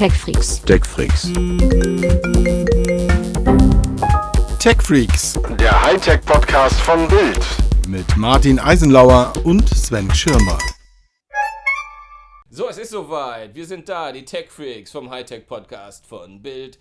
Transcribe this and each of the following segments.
TechFreaks. TechFreaks. TechFreaks Der Hightech-Podcast von Bild. mit Martin Eisenlauer und Sven Schirmer. So, es ist soweit. Wir sind da, die Tech Freaks vom Hightech Podcast von Bild.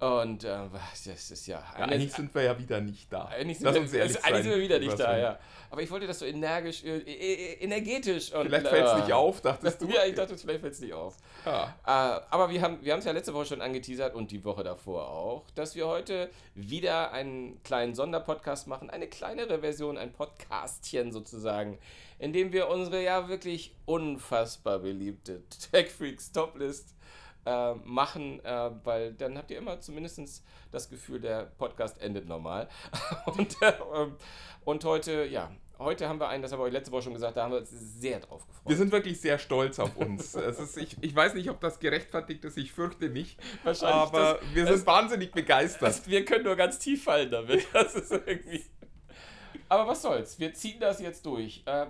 Und äh, was- das ist ja. Ja, eigentlich sind wir ja wieder nicht da. eigentlich sind, Lass wir, uns ehrlich also, eigentlich sein, sind wir wieder nicht da, ja. Aber ich wollte das so energisch, äh, äh, energetisch und. Vielleicht fällt es äh, nicht auf, dachtest du? Ja, ich dachte, vielleicht fällt es nicht auf. Ja. Äh, aber wir haben wir es ja letzte Woche schon angeteasert und die Woche davor auch, dass wir heute wieder einen kleinen Sonderpodcast machen, eine kleinere Version, ein Podcastchen sozusagen, in dem wir unsere ja wirklich unfassbar beliebte Tech Freaks Toplist äh, machen, äh, weil dann habt ihr immer zumindest das Gefühl, der Podcast endet normal. und, äh, und heute, ja, heute haben wir einen, das haben wir euch letzte Woche schon gesagt, da haben wir uns sehr drauf gefreut. Wir sind wirklich sehr stolz auf uns. es ist, ich, ich weiß nicht, ob das gerechtfertigt ist, ich fürchte nicht. Wahrscheinlich Aber das- wir sind wahnsinnig begeistert. Das, wir können nur ganz tief fallen damit. Das ist irgendwie. Aber was soll's? Wir ziehen das jetzt durch. Äh, äh,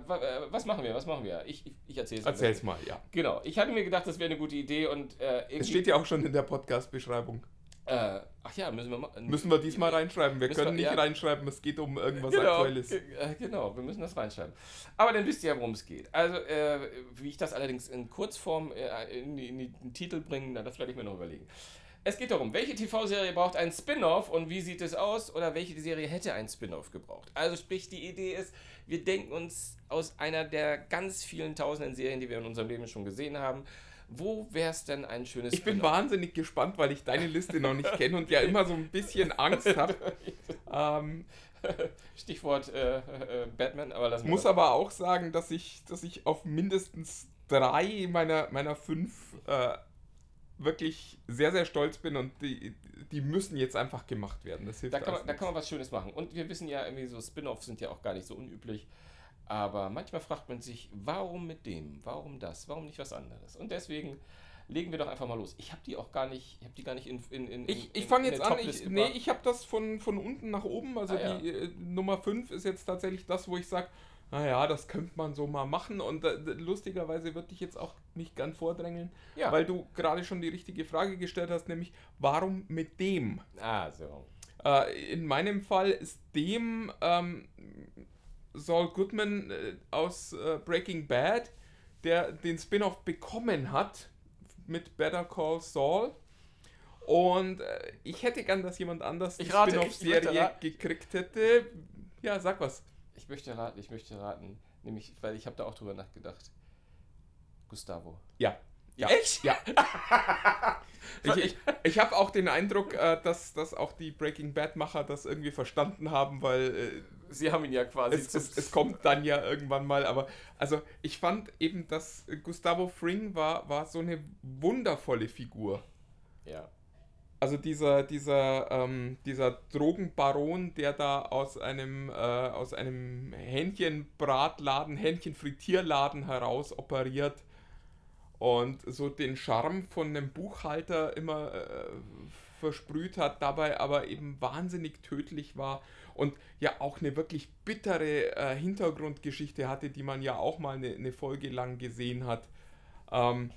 was machen wir? Was machen wir? Ich, ich, ich erzähl's. Erzähl's mal, ja. Genau. Ich hatte mir gedacht, das wäre eine gute Idee und äh. Es steht ja auch schon in der Podcast-Beschreibung. Äh, ach ja, müssen wir machen. Müssen wir diesmal reinschreiben. Wir können wir- nicht ja. reinschreiben, es geht um irgendwas Genau, Aktuelles. ge- äh, genau, wir müssen das reinschreiben. Aber dann wisst ihr ja, worum es geht. Also, äh, wie ich das allerdings in Kurzform äh, in, in den Titel bringe, das werde ich mir noch überlegen. Es geht darum, welche TV-Serie braucht einen Spin-off und wie sieht es aus oder welche Serie hätte einen Spin-off gebraucht. Also sprich, die Idee ist, wir denken uns aus einer der ganz vielen tausenden Serien, die wir in unserem Leben schon gesehen haben, wo wäre es denn ein schönes Ich bin wahnsinnig gespannt, weil ich deine Liste noch nicht kenne und ja immer so ein bisschen Angst habe. Ähm, Stichwort äh, äh, Batman, aber wir muss das. aber auch sagen, dass ich, dass ich auf mindestens drei meiner, meiner fünf äh, wirklich sehr, sehr stolz bin und die, die müssen jetzt einfach gemacht werden. Das hilft Da kann, man, da kann man was Schönes machen. Und wir wissen ja, irgendwie so Spin-offs sind ja auch gar nicht so unüblich. Aber manchmal fragt man sich, warum mit dem? Warum das? Warum nicht was anderes? Und deswegen legen wir doch einfach mal los. Ich habe die auch gar nicht, ich habe die gar nicht in in in Ich, ich fange jetzt an, ich, nee, ich habe das von, von unten nach oben, also Ah, ja. die äh, Nummer 5 ist jetzt tatsächlich das, wo ich sage, naja, das könnte man so mal machen und äh, lustigerweise würde ich jetzt auch nicht gern vordrängeln, Ja. weil du gerade schon die richtige Frage gestellt hast, nämlich warum mit dem? Ah, so. Äh, in meinem Fall ist dem ähm, Saul Goodman äh, aus äh, Breaking Bad, der den Spin-off bekommen hat mit Better Call Saul. Und äh, ich hätte gern, dass jemand anders die Spin-off-Serie gekriegt hätte. Ja, sag was. Ich möchte raten, ich möchte raten, nämlich weil ich habe da auch drüber nachgedacht. Gustavo. Ja. Ja. Echt? Ja. ich ich, ich habe auch den Eindruck, äh, dass, dass auch die Breaking Bad-Macher das irgendwie verstanden haben, weil äh, Sie haben ihn ja quasi es, es, es kommt dann ja irgendwann mal, aber also ich fand eben, dass Gustavo Fring war, war so eine wundervolle Figur. Ja. Also dieser, dieser, ähm, dieser Drogenbaron, der da aus einem, äh, aus einem Hähnchenbratladen, Hähnchenfrittierladen heraus operiert und so den Charme von einem Buchhalter immer äh, versprüht hat, dabei aber eben wahnsinnig tödlich war und ja auch eine wirklich bittere äh, Hintergrundgeschichte hatte, die man ja auch mal eine, eine Folge lang gesehen hat. Ähm,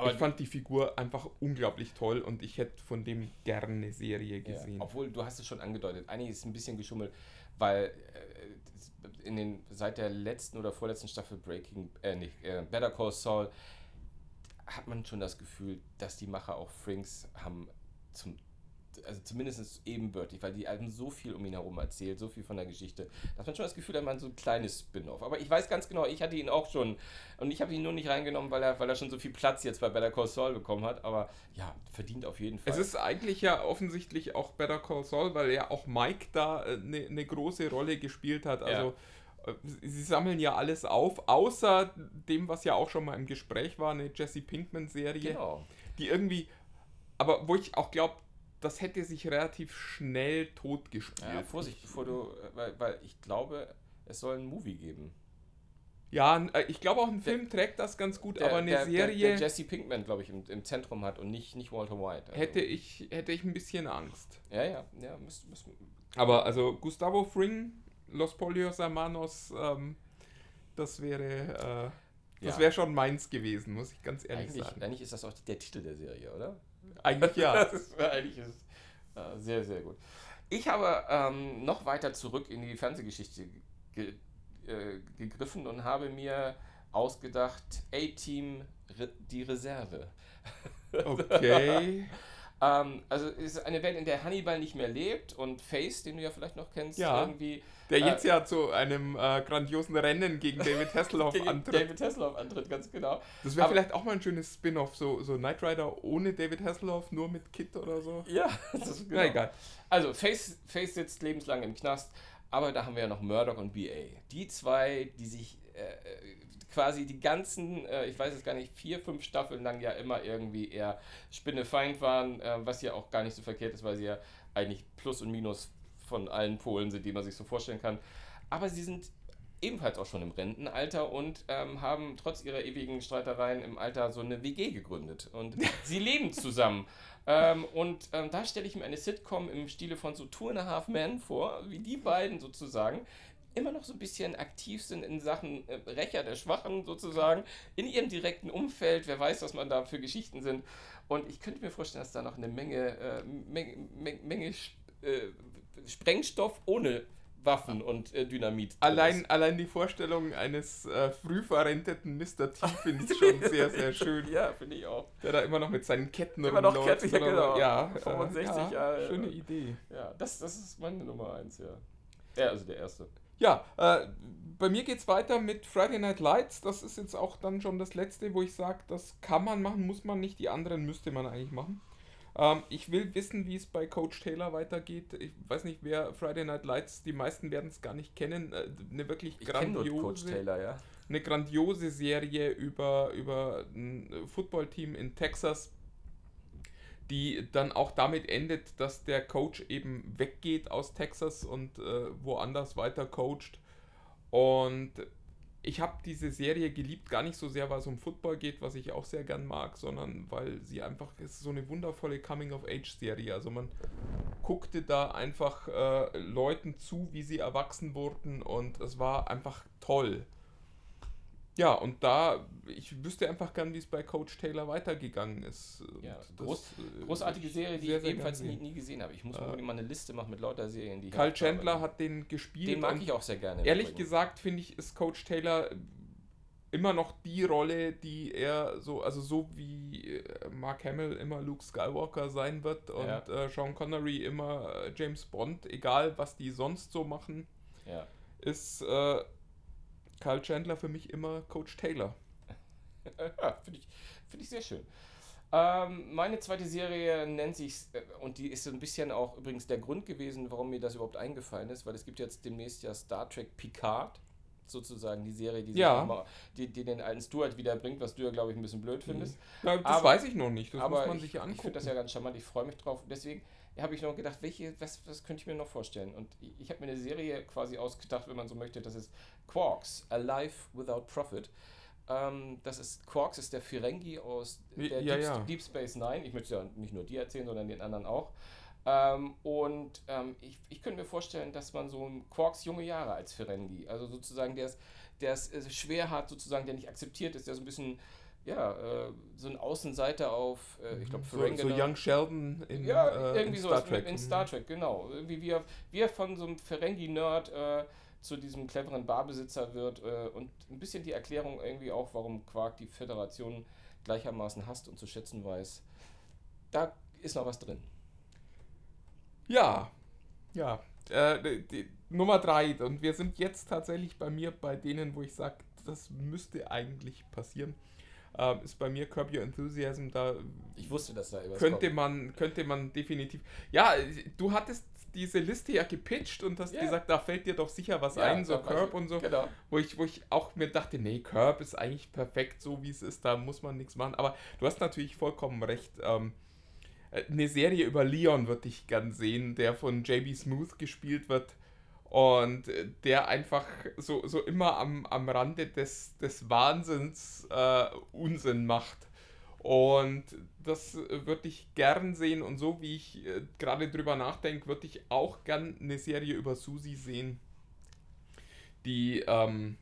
Aber ich fand die Figur einfach unglaublich toll und ich hätte von dem gerne eine Serie Ja, gesehen. obwohl, du hast es schon angedeutet, eigentlich ist es ein bisschen geschummelt, weil äh, in den, seit der letzten oder vorletzten Staffel Breaking, äh, nicht, äh, Better Call Saul hat man schon das Gefühl, dass die Macher auch Frinks haben zum also zumindest ebenbürtig, weil die haben so viel um ihn herum erzählt, so viel von der Geschichte, dass man schon das Gefühl hat, man so ein kleines Spin-off. Aber ich weiß ganz genau, ich hatte ihn auch schon und ich habe ihn nur nicht reingenommen, weil er, weil er schon so viel Platz jetzt bei Better Call Saul bekommen hat. Aber ja, verdient auf jeden Fall. Es ist eigentlich ja offensichtlich auch Better Call Saul, weil ja auch Mike da äh, eine ne große Rolle gespielt hat. Also äh, sie sie sammeln ja alles auf, außer dem, was ja auch schon mal im Gespräch war, eine Jesse Pinkman-Serie, genau. die irgendwie, aber wo ich auch glaube, das hätte sich relativ schnell totgespielt. Ja, Vorsicht, bevor du, äh, weil, weil ich glaube, es soll einen Movie geben. Ja, äh, ich glaube auch ein Film trägt das ganz gut, aber eine der, Serie Der, der Jesse Pinkman, glaube ich, im, im Zentrum hat und nicht, nicht Walter White. Also, hätte ich, hätte ich ein bisschen Angst. Ja, ja, ja, müsst, müsst, Aber also Gustavo Fring, Los Polios Hermanos, ähm, das wäre, Das Ja. wäre schon meins gewesen, muss ich ganz ehrlich Eigentlich, sagen. eigentlich ist das auch der Titel der Serie, oder? Eigentlich ja. Das ist, eigentlich ist es äh, sehr, sehr gut. Ich habe ähm, noch weiter zurück in die Fernsehgeschichte ge äh, gegriffen und habe mir ausgedacht, A-Team, die Reserve. Okay. Ähm, also es ist eine Welt, in der Hannibal nicht mehr lebt und Face, den du ja vielleicht noch kennst, Ja. irgendwie Der Äh, jetzt ja zu einem äh, grandiosen Rennen gegen David Hasselhoff gegen antritt. David Hasselhoff antritt, ganz genau. Das wäre vielleicht auch mal ein schönes Spin-off, so, so Knight Rider ohne David Hasselhoff, nur mit Kit oder so. Ja, das ist genau. Na egal. Also, Face, Face sitzt lebenslang im Knast, aber da haben wir ja noch Murdoch und BA. Die zwei, die sich äh, äh, quasi die ganzen, äh, ich weiß es gar nicht, vier, fünf Staffeln lang ja immer irgendwie eher Spinnefeind waren, äh, was ja auch gar nicht so verkehrt ist, weil sie ja eigentlich Plus und Minus von allen Polen sind, die man sich so vorstellen kann. Aber sie sind ebenfalls auch schon im Rentenalter und ähm, haben trotz ihrer ewigen Streitereien im Alter so eine WG gegründet. Und sie leben zusammen. Ähm, und ähm, da stelle ich mir eine Sitcom im Stile von so Two and a Half Men vor, wie die beiden sozusagen immer noch so ein bisschen aktiv sind in Sachen äh, Rächer der Schwachen sozusagen, in ihrem direkten Umfeld. Wer weiß, was man da für Geschichten sind. Und ich könnte mir vorstellen, dass da noch eine Menge, äh, Menge, Menge, Menge äh, Sprengstoff ohne Waffen und äh, Dynamit. Allein, ist. allein die Vorstellung eines äh, früh verrenteten Mr. T finde ich schon sehr, sehr schön. Ja, finde ich auch. Der da immer noch mit seinen Ketten Immer noch Ketten, ja, genau. Ja, 65 äh, ja, Jahre. Schöne Idee. Ja, das, das ist meine Nummer eins, ja. Ja, also der erste. Ja, äh, bei mir geht's weiter mit Friday Night Lights. Das ist jetzt auch dann schon das letzte, wo ich sage, das kann man machen, muss man nicht. Die anderen müsste man eigentlich machen. Ähm, ich will wissen, wie es bei Coach Taylor weitergeht. Ich weiß nicht, wer Friday Night Lights, die meisten werden es gar nicht kennen. Äh, eine wirklich Ich nur Coach grandiose, Taylor, ja. eine grandiose Serie über, über ein Footballteam in Texas, die dann auch damit endet, dass der Coach eben weggeht aus Texas und äh, woanders weiter coacht. Und ich habe diese Serie geliebt, gar nicht so sehr, weil es um Football geht, was ich auch sehr gern mag, sondern weil sie einfach, es ist so eine wundervolle Coming-of-Age-Serie. Also man guckte da einfach äh, Leuten zu, wie sie erwachsen wurden und es war einfach toll. Ja, und da, ich wüsste einfach gern, wie es bei Coach Taylor weitergegangen ist. Ja, das, groß- äh, Großartige Serie, die sehr, ich sehr ebenfalls nie, nie gesehen habe. Ich muss Äh, unbedingt mal eine Liste machen mit lauter Serien, die habe. Chandler hat den gespielt. Den mag ich auch sehr gerne. Ehrlich Übrigen. gesagt finde ich, ist Coach Taylor immer noch die Rolle, die er so, also so wie äh, Mark Hamill immer Luke Skywalker sein wird und Ja. äh, Sean Connery immer äh, James Bond, egal was die sonst so machen, Ja. ist äh, Carl Chandler für mich immer Coach Taylor. Ja, finde ich, find ich sehr schön. Ähm, meine zweite Serie nennt sich, äh, und die ist so ein bisschen auch übrigens der Grund gewesen, warum mir das überhaupt eingefallen ist, weil es gibt jetzt demnächst ja Star Trek Picard, sozusagen die Serie, die, sich Ja. mal, die, die den alten Stuart wiederbringt, was du ja, glaube ich, ein bisschen blöd findest. Na, das Aber- weiß ich noch nicht, das Aber muss man ich, sich ja ich angucken. finde das ja ganz charmant, ich freue mich drauf. Deswegen habe ich noch gedacht, welche, was, was könnte ich mir noch vorstellen? Und ich, habe mir eine Serie quasi ausgedacht, wenn man so möchte, das ist Quarks, Alive Without Profit. Ähm, das ist, Quarks ist der Ferengi aus der Ja, Deep, ja. Deep Space Nine. Ich möchte ja nicht nur dir erzählen, sondern den anderen auch. Ähm, und ähm, ich, ich könnte mir vorstellen, dass man so einen Quarks junge Jahre als Ferengi, also sozusagen der es der es äh, schwer hat, sozusagen, der nicht akzeptiert ist, der so ein bisschen, ja, äh, so ein Außenseiter auf, äh, ich glaube, so, so Young Sheldon in, ja, äh, irgendwie in sowas Star Trek. in Star Trek, genau. Irgendwie wie er, wie er von so einem Ferengi-Nerd äh, zu diesem cleveren Barbesitzer wird äh, und ein bisschen die Erklärung irgendwie auch, warum Quark die Föderation gleichermaßen hasst und zu schätzen weiß. Da ist noch was drin. Ja, ja. Äh, die, Nummer drei. Und wir sind jetzt tatsächlich bei mir bei denen, wo ich sage, das müsste eigentlich passieren. Ähm, ist bei mir Curb Your Enthusiasm. Da Ich wusste, dass da etwas könnte kommt. man, könnte man definitiv. Ja, du hattest diese Liste ja gepitcht und hast Ja. gesagt, da fällt dir doch sicher was Ja, ein, so Curb und so. Genau. Wo ich, wo ich auch mir dachte, nee, Curb ist eigentlich perfekt, so wie es ist, da muss man nichts machen. Aber du hast natürlich vollkommen recht. Ähm, äh, eine Serie über Leon würde ich gern sehen, der von JB Smooth gespielt wird und äh, der einfach so, so immer am, am Rande des, des Wahnsinns äh, Unsinn macht. Und das würde ich gern sehen und so wie ich äh, gerade drüber nachdenke, würde ich auch gern eine Serie über Susi sehen, die ähm,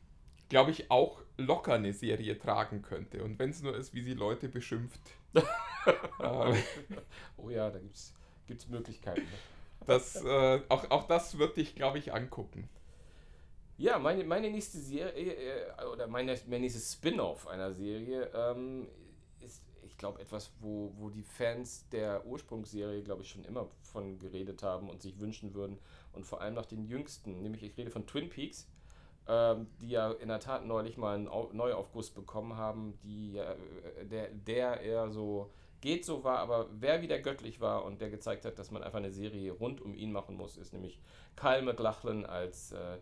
glaube ich, auch locker eine Serie tragen könnte. Und wenn es nur ist, wie sie Leute beschimpft. äh, Oh ja, da gibt's, gibt's Möglichkeiten. ne? Das, äh, auch, auch das würde ich, glaube ich, angucken. Ja, meine, meine nächste Serie, äh, oder meine, mein nächstes Spin-off einer Serie, ähm, ist, ich glaube, etwas, wo, wo die Fans der Ursprungsserie, glaube ich, schon immer von geredet haben und sich wünschen würden. Und vor allem nach den jüngsten, nämlich ich rede von Twin Peaks, ähm, die ja in der Tat neulich mal einen Au Neuaufguss bekommen haben, die, äh, der, der eher so geht so war, aber wer wieder göttlich war und der gezeigt hat, dass man einfach eine Serie rund um ihn machen muss, ist nämlich Kyle MacLachlan als äh,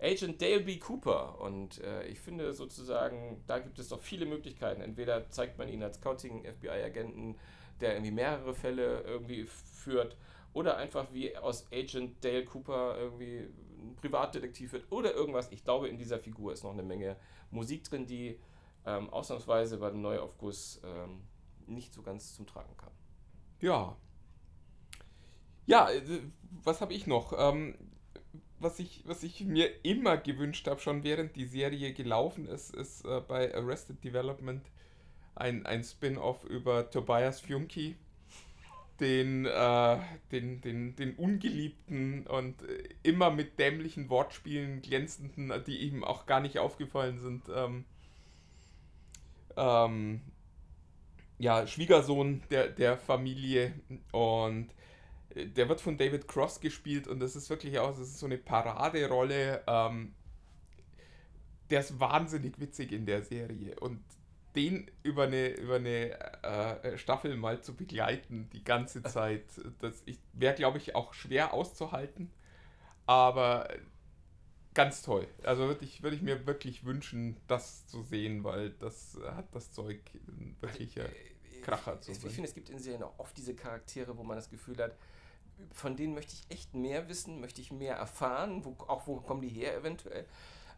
Agent Dale B. Cooper. Und äh, ich finde sozusagen, da gibt es doch viele Möglichkeiten. Entweder zeigt man ihn als Scouting-FBI-Agenten, der irgendwie mehrere Fälle irgendwie führt, oder einfach wie aus Agent Dale Cooper irgendwie ein Privatdetektiv wird oder irgendwas. Ich glaube, in dieser Figur ist noch eine Menge Musik drin, die ähm, ausnahmsweise bei dem Neuaufguss ähm, nicht so ganz zum Tragen kam. Ja. Ja, äh, was habe ich noch? Ähm, was, ich, was ich mir immer gewünscht habe, schon während die Serie gelaufen ist, ist äh, bei Arrested Development ein, ein Spin-off über Tobias Funke, den, äh, den, den, den ungeliebten und äh, immer mit dämlichen Wortspielen glänzenden, die ihm auch gar nicht aufgefallen sind, ähm, ähm, ja, Schwiegersohn der, der Familie und äh, der wird von David Cross gespielt und das ist wirklich auch, das ist so eine Paraderolle. Ähm, der ist wahnsinnig witzig in der Serie und den über eine, über eine äh, Staffel mal zu begleiten, die ganze Zeit, das wäre, glaube ich, auch schwer auszuhalten, aber ganz toll. Also würde ich, würd ich mir wirklich wünschen, das zu sehen, weil das hat das Zeug, wirklicher Kracher zu Ich, ich sein. finde, es gibt in Serien auch oft diese Charaktere, wo man das Gefühl hat, von denen möchte ich echt mehr wissen, möchte ich mehr erfahren, wo, auch wo kommen die her eventuell.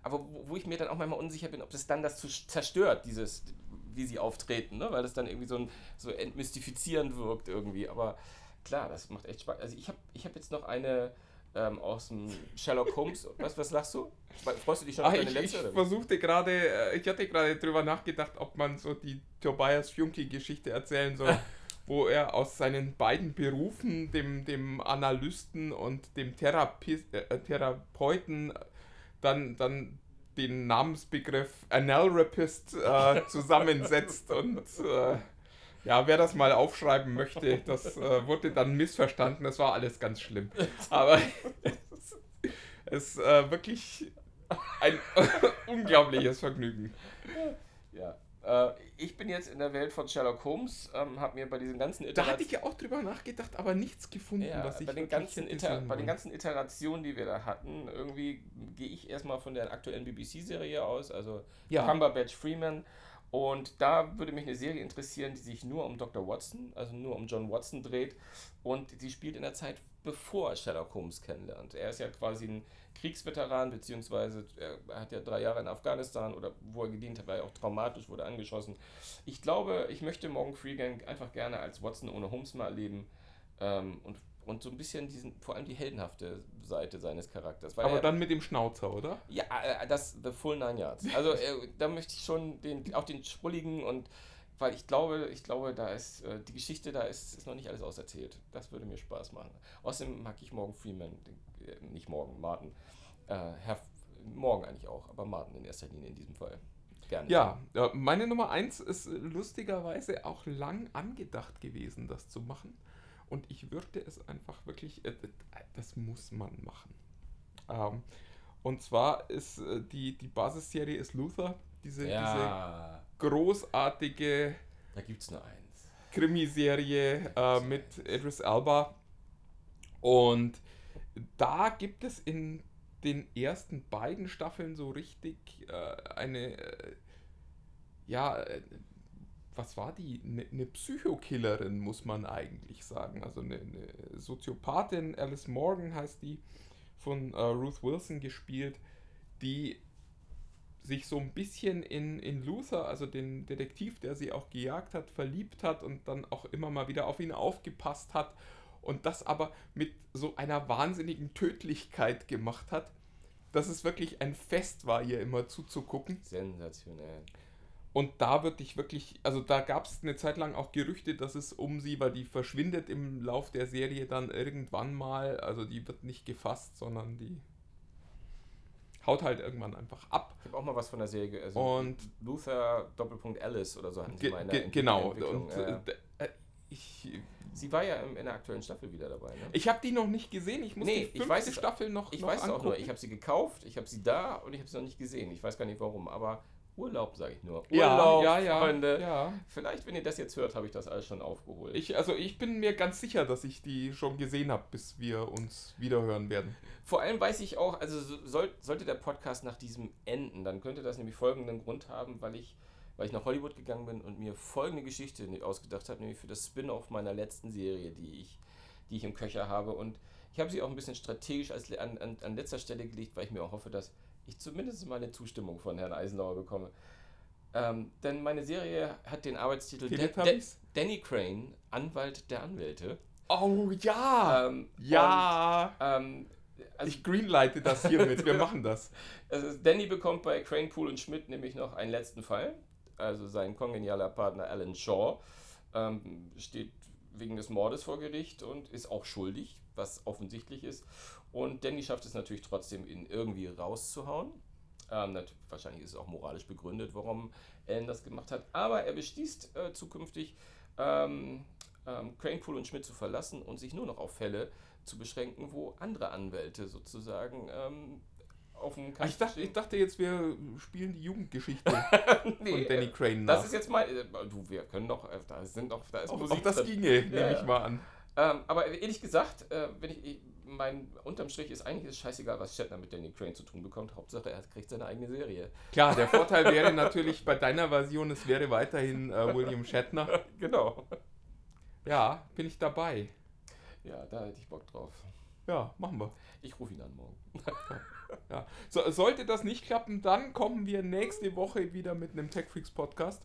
Aber wo, wo ich mir dann auch manchmal unsicher bin, ob das dann das zu zerstört, dieses, wie sie auftreten, ne? weil das dann irgendwie so, ein, so entmystifizierend wirkt irgendwie. Aber klar, das macht echt Spaß. Also ich habe ich hab jetzt noch eine ähm, aus dem Sherlock Holmes. Was, was lachst du? Freust du dich schon auf Ah, deine ich, letzte? ich versuchte gerade, äh, ich hatte gerade drüber nachgedacht, ob man so die Tobias Funke-Geschichte erzählen soll, wo er aus seinen beiden Berufen, dem, dem Analysten und dem Therapie, äh, Therapeuten, dann, dann den Namensbegriff Analrapist äh, zusammensetzt und äh, ja, wer das mal aufschreiben möchte, das äh, wurde dann missverstanden, das war alles ganz schlimm. Aber es ist äh, wirklich ein unglaubliches Vergnügen. Ja. Äh, ich bin jetzt in der Welt von Sherlock Holmes, ähm, habe mir bei diesen ganzen Da Iterationen. hatte ich ja auch drüber nachgedacht, aber nichts gefunden, Ja, was ich bei, den ganzen Iter bei den ganzen Iterationen, die wir da hatten, irgendwie gehe ich erstmal von der aktuellen BBC-Serie aus, also Ja. Cumberbatch Freeman. Und da würde mich eine Serie interessieren, die sich nur um Dr. Watson, also nur um John Watson dreht. Und sie spielt in der Zeit, bevor er Sherlock Holmes kennenlernt. Er ist ja quasi ein Kriegsveteran, beziehungsweise er hat ja drei Jahre in Afghanistan oder wo er gedient hat, war ja auch traumatisch, wurde angeschossen. Ich glaube, ich möchte Morgan Freeman einfach gerne als Watson ohne Holmes mal erleben. Ähm, und, und so ein bisschen diesen, vor allem die heldenhafte Seite seines Charakters. Weil Aber er, dann mit dem Schnauzer, oder? ja, äh, das The Full Nine Yards. Also äh, da möchte ich schon den, auch den Schrulligen und weil ich glaube, ich glaube, da ist äh, die Geschichte, da ist, ist noch nicht alles auserzählt. Das würde mir Spaß machen. Außerdem mag ich Morgan Freeman, äh, nicht Morgan, Martin. Herr, Morgan eigentlich auch, aber Martin in erster Linie in diesem Fall. Gerne. Ja, meine Nummer 1 ist lustigerweise auch lang angedacht gewesen, das zu machen. Und ich würde es einfach wirklich, äh, das muss man machen. Ähm, und zwar ist äh, die, die Basisserie ist Luther, diese, diese ja großartige da gibt es nur eins. Krimiserie äh, mit Idris Elba. Und da gibt es in den ersten beiden Staffeln so richtig äh, eine, äh, ja, was war die? Eine ne Psychokillerin, muss man eigentlich sagen. Also eine, eine Soziopathin, Alice Morgan heißt die, von äh, Ruth Wilson gespielt, die sich so ein bisschen in, in Luther, also den Detektiv, der sie auch gejagt hat, verliebt hat und dann auch immer mal wieder auf ihn aufgepasst hat und das aber mit so einer wahnsinnigen Tödlichkeit gemacht hat, dass es wirklich ein Fest war, ihr immer zuzugucken. Sensationell. Und da würde ich wirklich, also da gab es eine Zeit lang auch Gerüchte, dass es um sie, weil die verschwindet im Lauf der Serie dann irgendwann mal, also die wird nicht gefasst, sondern die haut halt irgendwann einfach ab. Ich habe auch mal was von der Serie. Also Und- Luther Doppelpunkt Alice oder so hatten sie mal in der genau. Und ja, äh, ich, Sie war ja in der aktuellen Staffel wieder dabei. Ne? ich habe die noch nicht gesehen. Ich muss Nee, die ich fünfte weiß es- Staffel noch, Ich noch weiß es auch angucken. nur. Ich habe sie gekauft, ich habe sie da und ich habe sie noch nicht gesehen. Ich weiß gar nicht warum, aber Urlaub sage ich nur. ja, Urlaub, ja, ja, Freunde. ja. Vielleicht, wenn ihr das jetzt hört, habe ich das alles schon aufgeholt. Ich, also ich bin mir ganz sicher, dass ich die schon gesehen habe, bis wir uns wiederhören werden. Vor allem weiß ich auch, also so- soll, sollte der Podcast nach diesem enden, dann könnte das nämlich folgenden Grund haben, weil ich, weil ich nach Hollywood gegangen bin und mir folgende Geschichte ausgedacht habe, nämlich für das Spin-off meiner letzten Serie, die ich, die ich im Köcher habe. Und ich habe sie auch ein bisschen strategisch als, an, an, an letzter Stelle gelegt, weil ich mir auch hoffe, dass ich zumindest mal eine Zustimmung von Herrn Eisenhower bekomme. Ähm, denn meine Serie hat den Arbeitstitel Dan- Teletubbies? Danny Crane, Anwalt der Anwälte. Oh ja! Ähm, ja! Und, ähm, also ich greenlighte das hiermit. Wir machen das. Also Danny bekommt bei Crane, Pool und Schmidt nämlich noch einen letzten Fall. Also sein kongenialer Partner Alan Shaw ähm, steht wegen des Mordes vor Gericht und ist auch schuldig, was offensichtlich ist. Und Danny schafft es natürlich trotzdem, ihn irgendwie rauszuhauen. Ähm, wahrscheinlich ist es auch moralisch begründet, warum Alan das gemacht hat. Aber er beschließt äh, zukünftig, ähm, ähm, Crane, Pool und Schmidt zu verlassen und sich nur noch auf Fälle zu beschränken, wo andere Anwälte sozusagen ähm, auf dem Ah, Ich dachte, ich dachte jetzt, wir spielen die Jugendgeschichte Nee, von Danny äh, Crane nach. Das ist jetzt mal, äh, du, wir können doch, äh, da sind doch, da ist auch, Musik auch das drin. ginge, nehme Ja, ich mal an. Ähm, aber ehrlich gesagt, äh, wenn ich, mein unterm Strich ist eigentlich ist scheißegal, was Shatner mit Danny Crane zu tun bekommt. Hauptsache, er kriegt seine eigene Serie. Klar, der Vorteil wäre natürlich bei deiner Version, es wäre weiterhin äh, William Shatner. Genau. Ja, bin ich dabei. Ja, da hätte ich Bock drauf. Ja, machen wir. Ich rufe ihn an morgen. Ja. So, sollte das nicht klappen, dann kommen wir nächste Woche wieder mit einem Tech Freaks Podcast.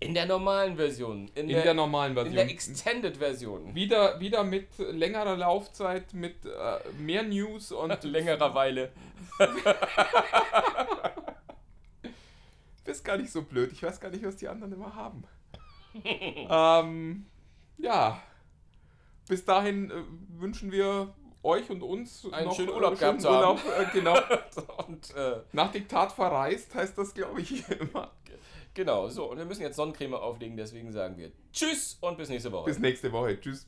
In der normalen Version. In, In der, der, normalen in Version. der Extended-Version. wieder, wieder mit längerer Laufzeit, mit äh, mehr News und Längerer Weile. Bist gar nicht so blöd. Ich weiß gar nicht, was die anderen immer haben. ähm, ja. Bis dahin äh, wünschen wir euch und uns Einen noch, schönen äh, Urlaub gehabt zu Urlaub, äh, genau. Und äh, Nach Diktat verreist heißt das, glaube ich, immer. Genau, so. Und wir müssen jetzt Sonnencreme auflegen, deswegen sagen wir Tschüss und bis nächste Woche. Bis nächste Woche. Tschüss.